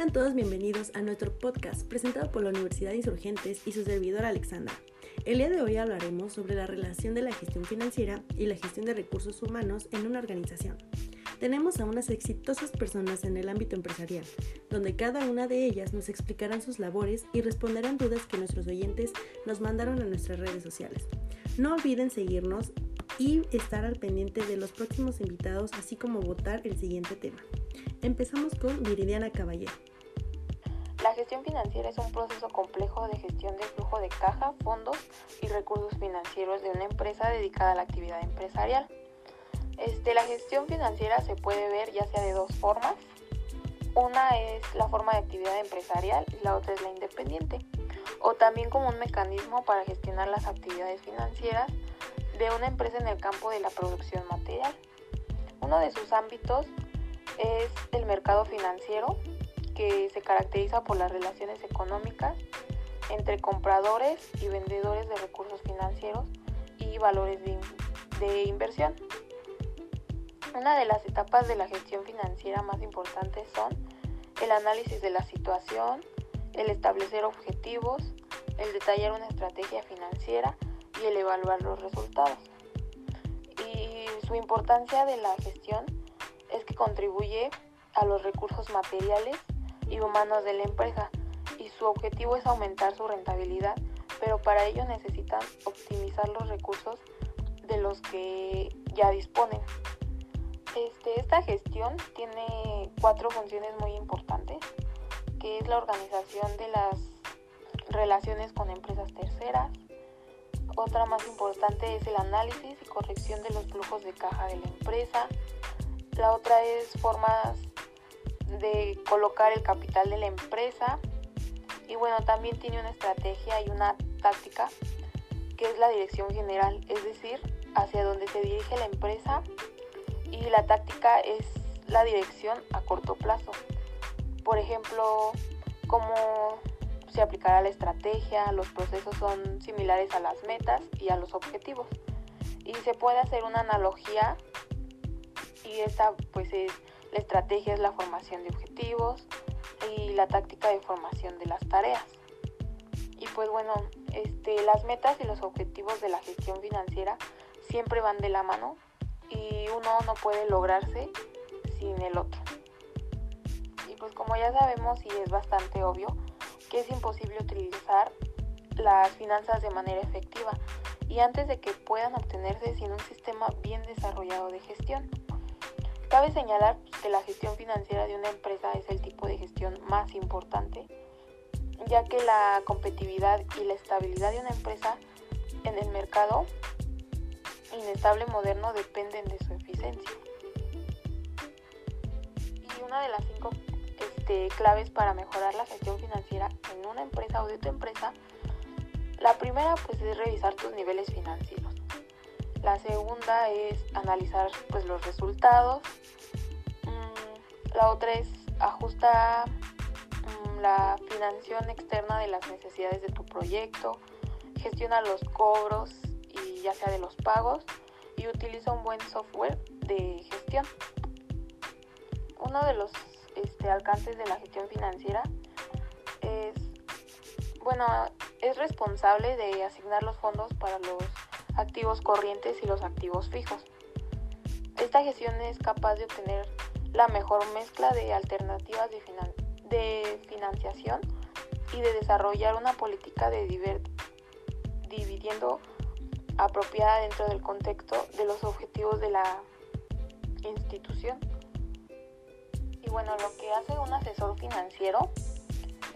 Sean todos bienvenidos a nuestro podcast presentado por la Universidad Insurgentes y su servidor Alexandra. El día de hoy hablaremos sobre la relación de la gestión financiera y la gestión de recursos humanos en una organización. Tenemos a unas exitosas personas en el ámbito empresarial, donde cada una de ellas nos explicarán sus labores y responderán dudas que nuestros oyentes nos mandaron a nuestras redes sociales. No olviden seguirnos y estar al pendiente de los próximos invitados, así como votar el siguiente tema. Empezamos con Viridiana Caballero. Gestión financiera es un proceso complejo de gestión de flujo de caja, fondos y recursos financieros de una empresa dedicada a la actividad empresarial. Este, la gestión financiera se puede ver ya sea de dos formas. Una es la forma de actividad empresarial y la otra es la independiente, o también como un mecanismo para gestionar las actividades financieras de una empresa en el campo de la producción material. Uno de sus ámbitos es el mercado financiero, que se caracteriza por las relaciones económicas entre compradores y vendedores de recursos financieros y valores de, de inversión. Una de las etapas de la gestión financiera más importantes son el análisis de la situación, el establecer objetivos, el detallar una estrategia financiera y el evaluar los resultados. Y su importancia de la gestión es que contribuye a los recursos materiales y humanos de la empresa y su objetivo es aumentar su rentabilidad, pero para ello necesitan optimizar los recursos de los que ya disponen. Este, esta gestión tiene cuatro funciones muy importantes, que es la organización de las relaciones con empresas terceras. Otra más importante es el análisis y corrección de los flujos de caja de la empresa. La otra es formas de colocar el capital de la empresa. Y bueno, también tiene una estrategia y una táctica que es la dirección general, es decir, hacia donde se dirige la empresa y la táctica es la dirección a corto plazo. Por ejemplo, cómo se aplicará la estrategia, los procesos son similares a las metas y a los objetivos. Y se puede hacer una analogía y esta pues es la estrategia es la formación de objetivos y la táctica de formación de las tareas. Y pues bueno, este, las metas y los objetivos de la gestión financiera siempre van de la mano y uno no puede lograrse sin el otro. Y pues como ya sabemos y es bastante obvio que es imposible utilizar las finanzas de manera efectiva y antes de que puedan obtenerse sin un sistema bien desarrollado de gestión. Cabe señalar que la gestión financiera de una empresa es el tipo de gestión más importante, ya que la competitividad y la estabilidad de una empresa en el mercado inestable moderno dependen de su eficiencia. Y una de las cinco este, claves para mejorar la gestión financiera en una empresa o de tu empresa, la primera pues es revisar tus niveles financieros. La segunda es analizar pues los resultados. Mm, la otra es ajustar mm, la financiación externa de las necesidades de tu proyecto, gestiona los cobros ya sea de los pagos y utiliza un buen software de gestión. Uno de los este, alcances de la gestión financiera es, bueno, es responsable de asignar los fondos para los activos corrientes y los activos fijos. Esta gestión es capaz de obtener la mejor mezcla de alternativas de, de financiación y de desarrollar una política de dividiendo apropiada dentro del contexto de los objetivos de la institución. Y bueno, lo que hace un asesor financiero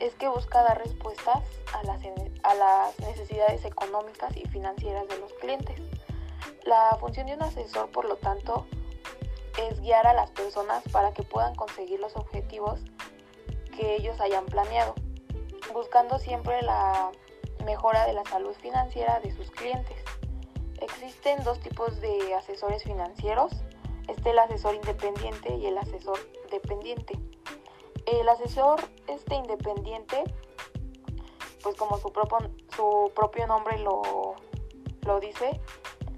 es que busca dar respuestas a las, a las necesidades económicas y financieras de los clientes. La función de un asesor, por lo tanto, es guiar a las personas para que puedan conseguir los objetivos que ellos hayan planeado, buscando siempre la mejora de la salud financiera de sus clientes. Existen dos tipos de asesores financieros. Este el asesor independiente y el asesor dependiente. El asesor este independiente, pues como su propio, su propio nombre lo, lo dice,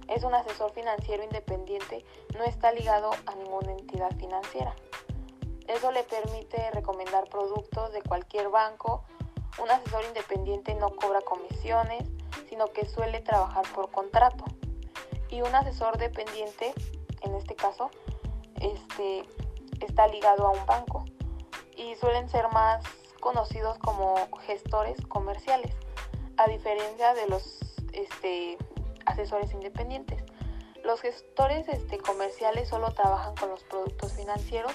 es un asesor financiero independiente, no está ligado a ninguna entidad financiera. Eso le permite recomendar productos de cualquier banco. Un asesor independiente no cobra comisiones, sino que suele trabajar por contrato. Y un asesor dependiente, en este caso, este, está ligado a un banco y suelen ser más conocidos como gestores comerciales, a diferencia de los este, asesores independientes. Los gestores este, comerciales solo trabajan con los productos financieros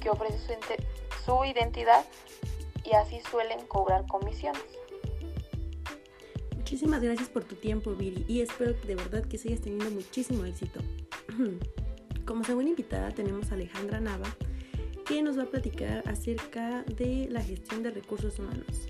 que ofrece su, su identidad y así suelen cobrar comisiones. Muchísimas gracias por tu tiempo, Viri, y espero de verdad que sigas teniendo muchísimo éxito. Como segunda invitada tenemos a Alejandra Nava, que nos va a platicar acerca de la gestión de recursos humanos.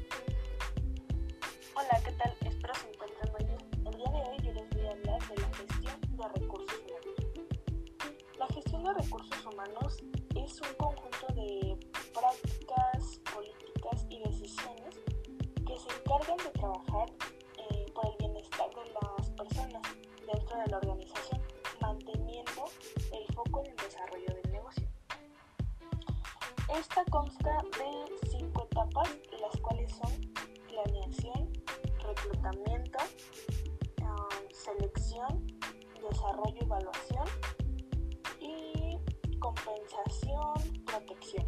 Etapas, las cuales son planeación, reclutamiento, um, selección, desarrollo, evaluación y compensación, protección.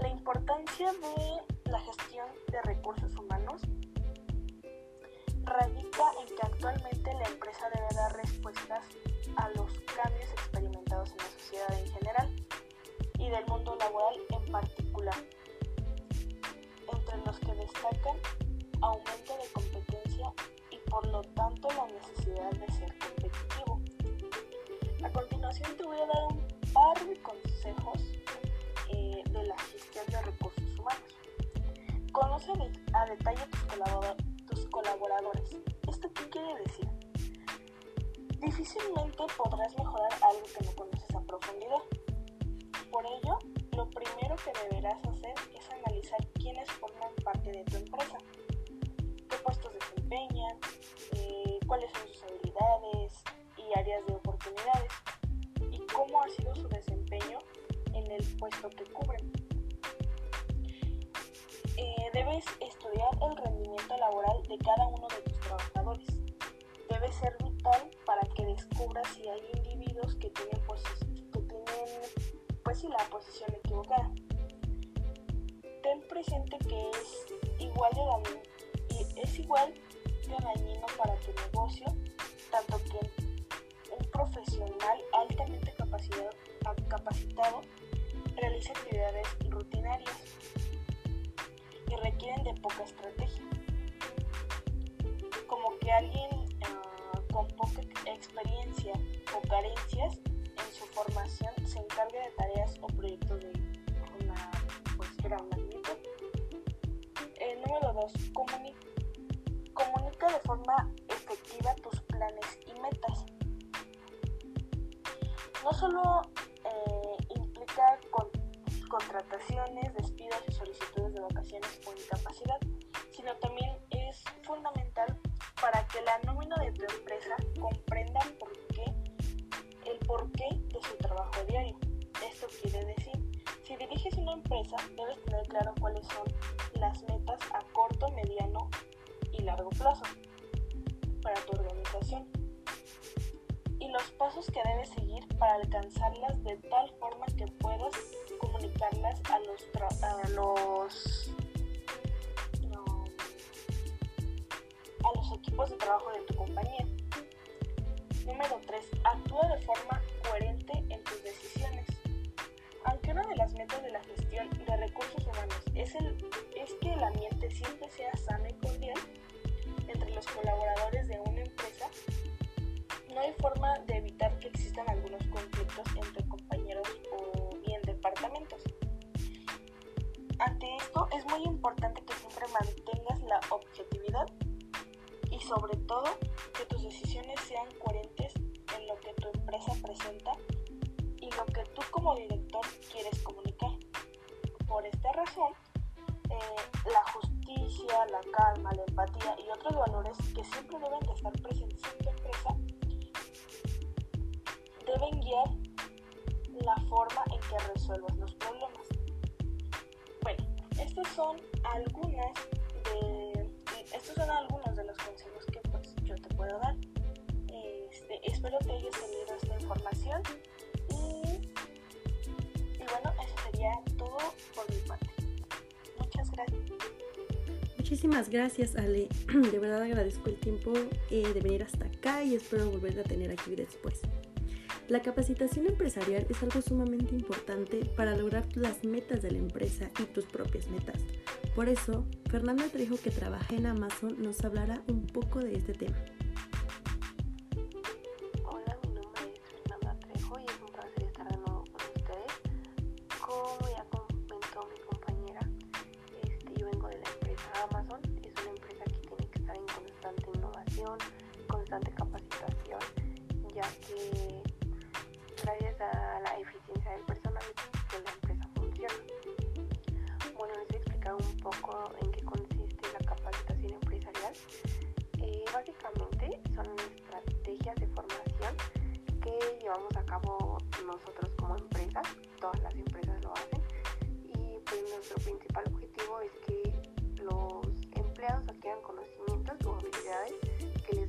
La importancia de la gestión de recursos humanos radica en que actualmente la empresa debe dar respuestas a los cambios experimentados en la sociedad en general y del mundo laboral en particular, destacan aumento de competencia y por lo tanto la necesidad de ser competitivo. A continuación te voy a dar un par de consejos eh, de la gestión de recursos humanos. Conoce a detalle tus, tus colaboradores. ¿Esto qué quiere decir? Difícilmente podrás mejorar algo que no conoces a profundidad. Por ello, lo primero que deberás hacer es analizar quiénes forman parte de tu empresa, qué puestos desempeñan, eh, cuáles son sus habilidades y áreas de oportunidades y cómo ha sido su desempeño en el puesto que cubren. Eh, debes estudiar el rendimiento laboral de cada uno de tus trabajadores. Debe ser vital para que descubras si hay individuos que tienen, que tienen sí, la posición equivocada. Ten presente que es igual de dañino, y es igual de dañino para tu negocio, tanto que un profesional altamente capacitado, realiza actividades rutinarias y requieren de poca estrategia. Como que alguien uh, con poca experiencia o carencias en su formación se encargue de tareas o proyectos de una pues, gran magnitud. Eh, número 2. Comuni comunica de forma efectiva tus planes y metas. No solo eh, implica con contrataciones, despidos y solicitudes de vacaciones o incapacidad, sino también es fundamental para que la nómina de tu empresa comprenda por qué, el porqué de su trabajo diario. Esto quiere decir, si diriges una empresa, debes tener claro cuáles son las metas a corto, mediano y largo plazo para tu organización y los pasos que debes seguir para alcanzarlas de tal forma que puedas comunicarlas a los, a los, a los equipos de trabajo de tu compañía. Número 3. Actúa de forma decisiones. Aunque una de las metas de la gestión de recursos humanos es, el, es que el ambiente siempre sea sano y cordial entre los colaboradores de una empresa, no hay forma de evitar que existan algunos conflictos entre compañeros o bien departamentos. Ante esto es muy importante que siempre mantengas la objetividad y sobre todo que tus decisiones sean coherentes en lo que tu empresa presenta lo que tú como director quieres comunicar. Por esta razón, eh, la justicia, la calma, la empatía y otros valores que siempre deben de estar presentes en tu empresa deben guiar la forma en que resuelvas los problemas son algunas de estos son algunos de los consejos que pues yo te puedo dar. Este, espero que hayas tenido esta información y, bueno, eso sería todo por mi parte. Muchas gracias. Muchísimas gracias Ale, de verdad agradezco el tiempo eh, de venir hasta acá y espero volver a tener aquí después. La capacitación empresarial es algo sumamente importante para lograr las metas de la empresa y tus propias metas. Por eso, Fernanda Trejo, que trabaja en Amazon, nos hablará un poco de este tema. En qué consiste la capacitación empresarial. Eh, básicamente son estrategias de formación que llevamos a cabo nosotros como empresa, todas las empresas lo hacen, y pues nuestro principal objetivo es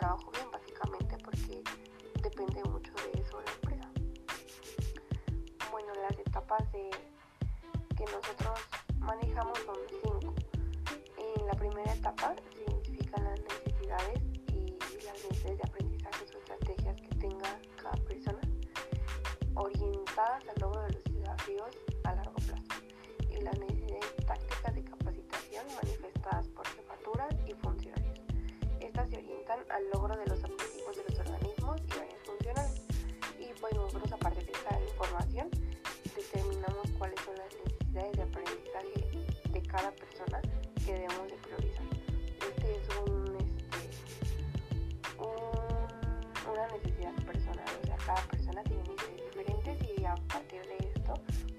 trabajo bien básicamente porque depende mucho de eso la empresa. Bueno, las etapas que nosotros manejamos son cinco. En la primera etapa se identifican las necesidades y las necesidades de aprendizaje o estrategias que tenga cada persona orientadas al logro de los desafíos a largo plazo y las necesidades tácticas de capacitación manifestadas Al logro de los objetivos de los organismos y áreas funcionales. Y pues nosotros a partir de esta información determinamos cuáles son las necesidades de aprendizaje de cada persona que debemos de priorizar. Este es un, este, un, una necesidad personal, o sea, cada persona tiene a partir de esto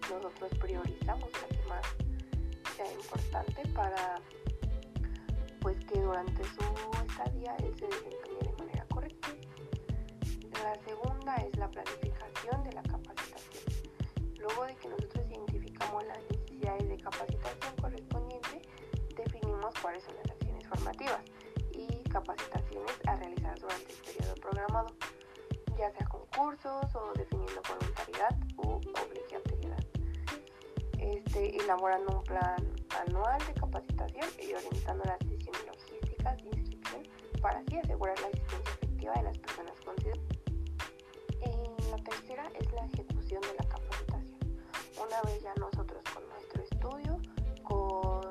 nosotros priorizamos lo que más sea importante para pues que durante su estadía él se desempeñe de manera correcta. La segunda es la planificación de la capacitación. Luego de que nosotros identificamos las necesidades de capacitación correspondiente, definimos cuáles son las acciones formativas y capacitaciones a realizar durante el periodo programado ya sea con cursos o definiendo voluntariedad u obligatoriedad. Este, elaborando un plan anual de capacitación y orientando las decisiones para así asegurar la asistencia efectiva de las personas consideradas. la tercera es la ejecución de la capacitación. Una vez ya nosotros con nuestro estudio, con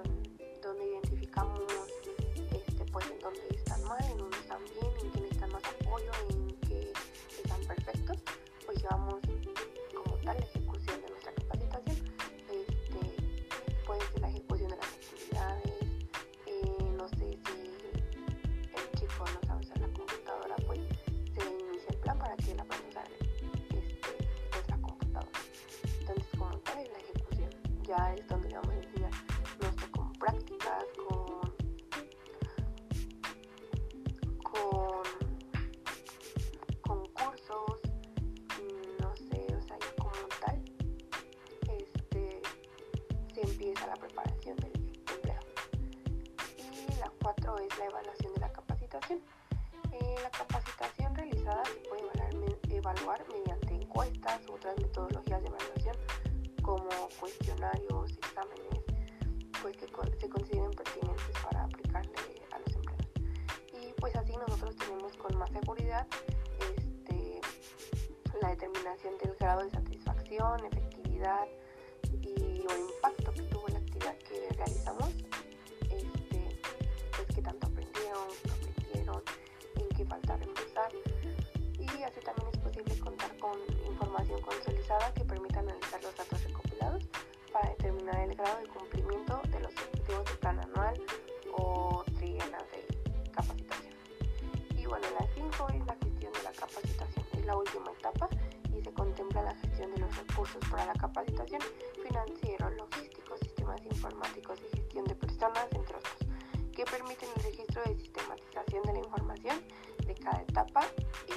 donde identificamos este, pues en dónde están mal, en dónde están bien, ejecución, ya pues que se consideren pertinentes para aplicarle a los empleados. Y pues así nosotros tenemos con más seguridad este, la determinación del grado de satisfacción, efectividad y o impacto que que realizamos, este, pues qué tanto aprendieron, aprendieron, en qué falta reforzar posible contar con información consolidada que permita analizar los datos recopilados para determinar el grado de cumplimiento de los objetivos del plan anual o trienal de capacitación. Y bueno, la 5 es la gestión de la capacitación, es la última etapa y se contempla la gestión de los recursos para la capacitación financiero, logístico, sistemas informáticos y gestión de personas, entre otros, que permiten el registro de sistematización de la información de cada etapa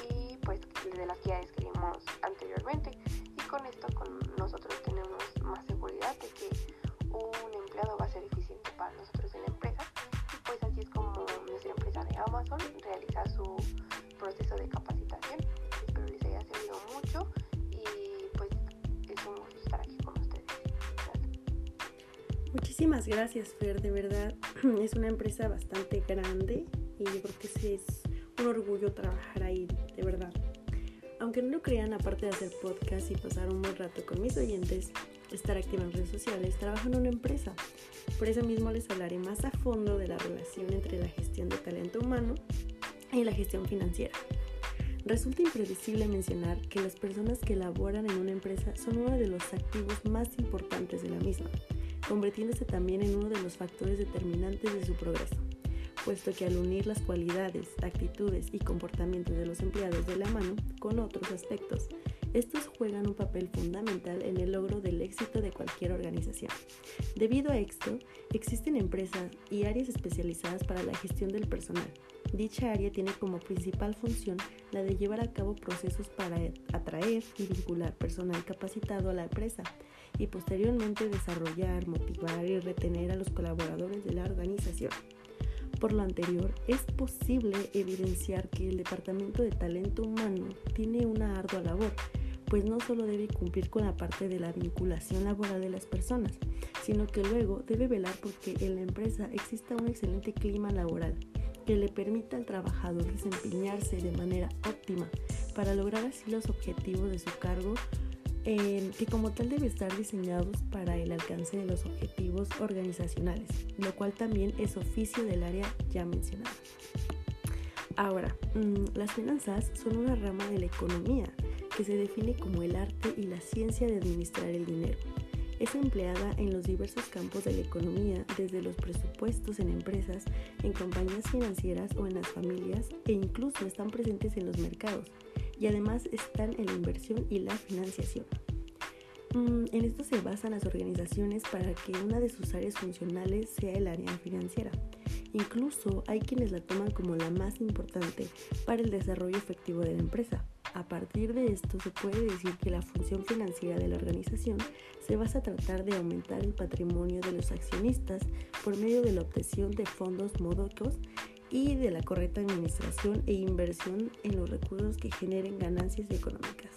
y pues de las que ya describimos anteriormente. Y con esto con nosotros tenemos más seguridad de que un empleado va a ser eficiente para nosotros en la empresa y pues así es como nuestra empresa de Amazon realiza su proceso de capacitación. Espero les haya servido mucho y pues es un gusto estar aquí con ustedes. Muchísimas gracias Fer, de verdad es una empresa bastante grande y yo creo que es un orgullo trabajar ahí, de verdad. Aunque no lo crean, aparte de hacer podcast y pasar un buen rato con mis oyentes, estar activa en redes sociales, trabajo en una empresa. Por eso mismo les hablaré más a fondo de la relación entre la gestión de talento humano y la gestión financiera. Resulta imprevisible mencionar que las personas que laboran en una empresa son uno de los activos más importantes de la misma, convirtiéndose también en uno de los factores determinantes de su progreso puesto que al unir las cualidades, actitudes y comportamientos de los empleados de la mano con otros aspectos, estos juegan un papel fundamental en el logro del éxito de cualquier organización. Debido a esto, existen empresas y áreas especializadas para la gestión del personal. Dicha área tiene como principal función la de llevar a cabo procesos para atraer y vincular personal capacitado a la empresa y posteriormente desarrollar, motivar y retener a los colaboradores de la organización. Por lo anterior, es posible evidenciar que el Departamento de Talento Humano tiene una ardua labor, pues no solo debe cumplir con la parte de la vinculación laboral de las personas, sino que luego debe velar porque en la empresa exista un excelente clima laboral que le permita al trabajador desempeñarse de manera óptima para lograr así los objetivos de su cargo que como tal debe estar diseñados para el alcance de los objetivos organizacionales, lo cual también es oficio del área ya mencionada. Ahora, mm, las finanzas son una rama de la economía que se define como el arte y la ciencia de administrar el dinero. Es empleada en los diversos campos de la economía, desde los presupuestos en empresas, en compañías financieras o en las familias, e incluso están presentes en los mercados y además están en la inversión y la financiación. Mm, en esto se basan las organizaciones para que una de sus áreas funcionales sea el área financiera. Incluso hay quienes la toman como la más importante para el desarrollo efectivo de la empresa. A partir de esto se puede decir que la función financiera de la organización se basa a tratar de aumentar el patrimonio de los accionistas por medio de la obtención de fondos módicos y de la correcta administración e inversión en los recursos que generen ganancias económicas.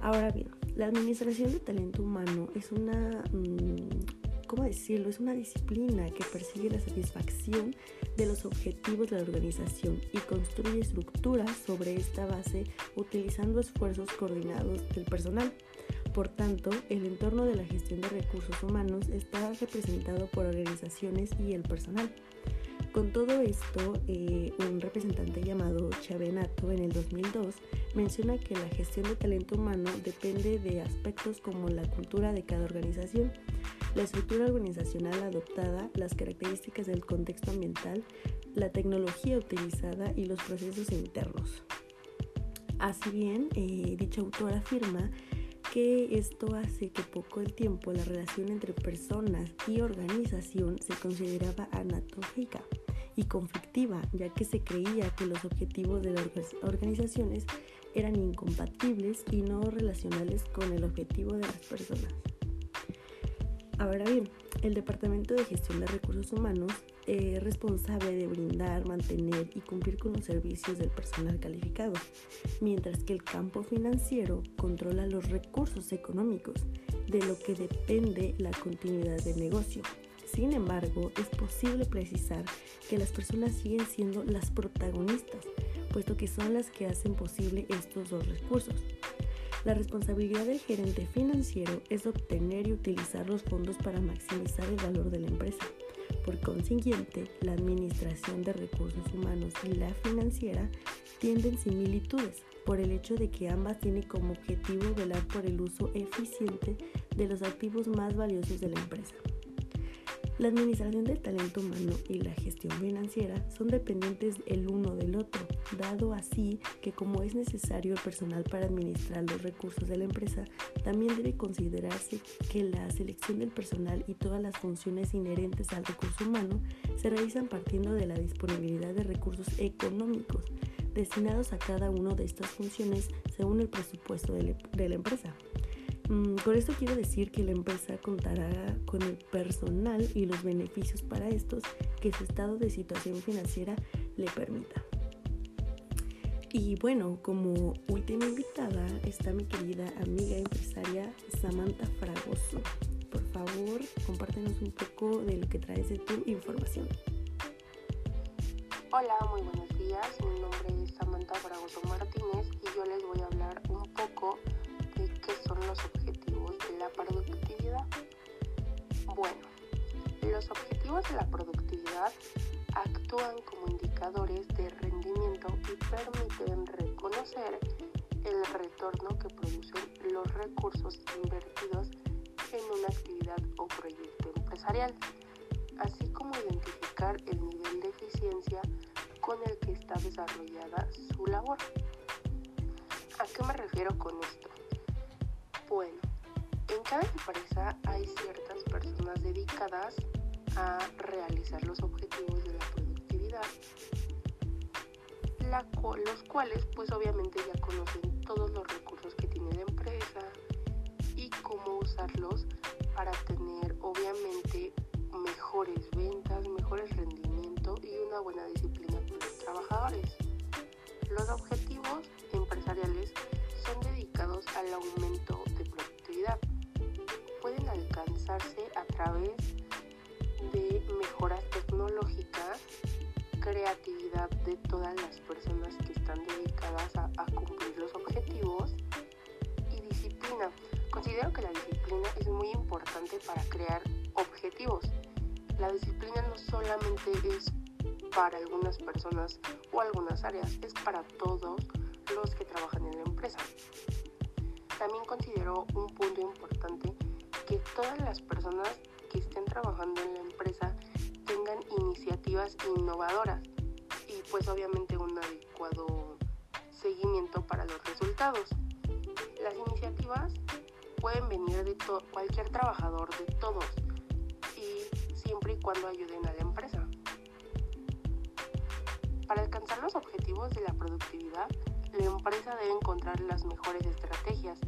Ahora bien, la administración de talento humano es una, mm, ¿cómo decirlo? Es una disciplina que persigue la satisfacción de los objetivos de la organización y construye estructuras sobre esta base utilizando esfuerzos coordinados del personal. Por tanto, el entorno de la gestión de recursos humanos está representado por organizaciones y el personal. Con todo esto, eh, un representante llamado Chavenato en el 2002 menciona que la gestión de talento humano depende de aspectos como la cultura de cada organización, la estructura organizacional adoptada, las características del contexto ambiental, la tecnología utilizada y los procesos internos. Así bien, eh, dicho autor afirma que esto hace que poco el tiempo la relación entre personas y organización se consideraba anatómica y conflictiva, ya que se creía que los objetivos de las organizaciones eran incompatibles y no relacionales con el objetivo de las personas. Ahora bien, el Departamento de Gestión de Recursos Humanos es responsable de brindar, mantener y cumplir con los servicios del personal calificado, mientras que el campo financiero controla los recursos económicos, de lo que depende la continuidad del negocio. Sin embargo, es posible precisar que las personas siguen siendo las protagonistas, puesto que son las que hacen posible estos dos recursos. La responsabilidad del gerente financiero es obtener y utilizar los fondos para maximizar el valor de la empresa. Por consiguiente, la administración de recursos humanos y la financiera tienden similitudes, por el hecho de que ambas tienen como objetivo velar por el uso eficiente de los activos más valiosos de la empresa. La administración del talento humano y la gestión financiera son dependientes el uno del otro, dado así que como es necesario el personal para administrar los recursos de la empresa, también debe considerarse que la selección del personal y todas las funciones inherentes al recurso humano se realizan partiendo de la disponibilidad de recursos económicos destinados a cada una de estas funciones según el presupuesto de la empresa. Mm, con esto quiero decir que la empresa contará con el personal y los beneficios para estos que su estado de situación financiera le permita. Y bueno, como última invitada está mi querida amiga empresaria Samantha Fragoso. Por favor, compártenos un poco de lo que traes de tu información. Hola, muy buenos días. Mi nombre es Samantha Fragoso Martínez y yo les voy a hablar un poco de qué son los objetivos la productividad. Bueno, los objetivos de la productividad actúan como indicadores de rendimiento y permiten reconocer el retorno que producen los recursos invertidos en una actividad o proyecto empresarial, así como identificar el nivel de eficiencia con el que está desarrollada su labor. ¿A qué me refiero con esto? Bueno, en cada empresa hay ciertas personas dedicadas a realizar los objetivos de la productividad, los cuales pues obviamente ya conocen todos los recursos que tiene la empresa y cómo usarlos para tener obviamente mejores ventas, mejores rendimientos y una buena disciplina con los trabajadores. Los objetivos empresariales son dedicados al aumento de productividad. Pueden alcanzarse a través de mejoras tecnológicas, creatividad de todas las personas que están dedicadas a, cumplir los objetivos y disciplina. Considero que la disciplina es muy importante para crear objetivos. La disciplina no solamente es para algunas personas o algunas áreas, es para todos los que trabajan en la empresa. También considero un punto importante que todas las personas que estén trabajando en la empresa tengan iniciativas innovadoras y pues obviamente un adecuado seguimiento para los resultados. Las iniciativas pueden venir de cualquier trabajador, de todos, y siempre y cuando ayuden a la empresa. Para alcanzar los objetivos de la productividad, la empresa debe encontrar las mejores estrategias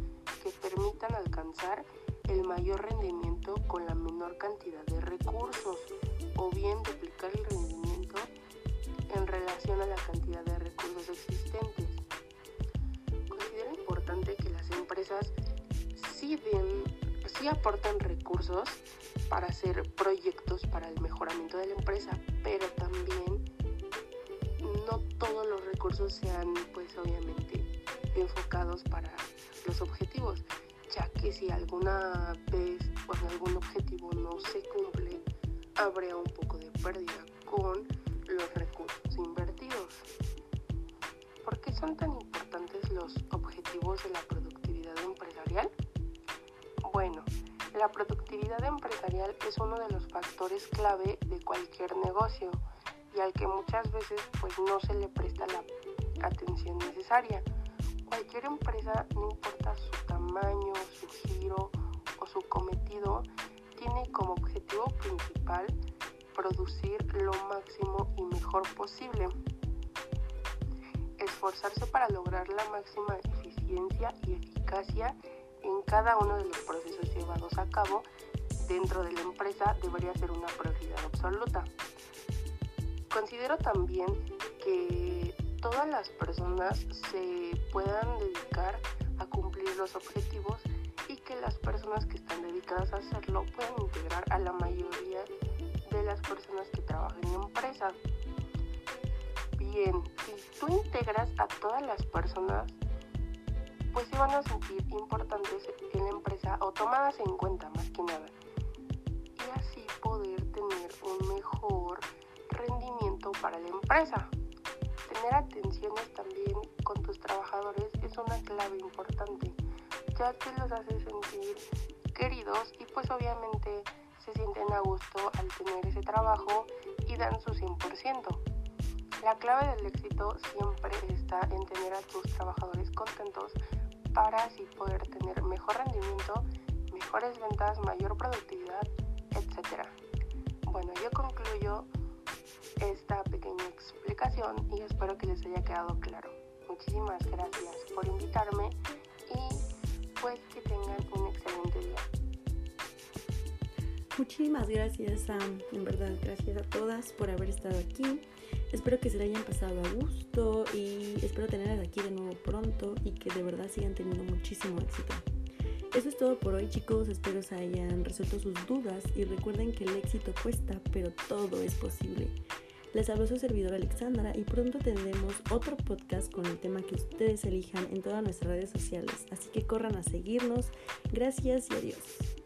que permitan alcanzar el mayor rendimiento con la menor cantidad de recursos o bien duplicar el rendimiento en relación a la cantidad de recursos existentes. Considero importante que las empresas sí, den, sí aporten recursos para hacer proyectos para el mejoramiento de la empresa, pero también no todos los recursos sean pues obviamente enfocados para los objetivos, ya que si alguna vez o algún objetivo no se cumple, habría un poco de pérdida con los recursos invertidos. ¿Por qué son tan importantes los objetivos de la productividad empresarial? Bueno, la productividad empresarial es uno de los factores clave de cualquier negocio y al que muchas veces pues no se le presta la atención necesaria. Cualquier empresa, no importa su tamaño, su giro o su cometido, tiene como objetivo principal producir lo máximo y mejor posible. Esforzarse para lograr la máxima eficiencia y eficacia en cada uno de los procesos llevados a cabo dentro de la empresa debería ser una prioridad absoluta. Considero también que todas las personas se puedan dedicar a los objetivos y que las personas que están dedicadas a hacerlo puedan integrar a la mayoría de las personas que trabajan en empresa. Bien, si tú integras a todas las personas, pues se van a sentir importantes en la empresa o tomadas en cuenta más que nada. Y así poder tener un mejor rendimiento para la empresa. Tener atenciones también con tus trabajadores es una clave importante, ya que los hace sentir queridos y pues obviamente se sienten a gusto al tener ese trabajo y dan su 100%. La clave del éxito siempre está en tener a tus trabajadores contentos para así poder tener mejor rendimiento, mejores ventas, mayor productividad, etc. Bueno, yo concluyo esta y espero que les haya quedado claro. Muchísimas gracias por invitarme y pues que tengan un excelente día. Muchísimas gracias Sam, en verdad gracias a todas por haber estado aquí. Espero que se le hayan pasado a gusto y espero tenerlas aquí de nuevo pronto y que de verdad sigan teniendo muchísimo éxito. Eso es todo por hoy chicos, espero se hayan resuelto sus dudas y recuerden que el éxito cuesta, pero todo es posible. Les habló su servidor Alexandra y pronto tendremos otro podcast con el tema que ustedes elijan en todas nuestras redes sociales, así que corran a seguirnos. Gracias y adiós.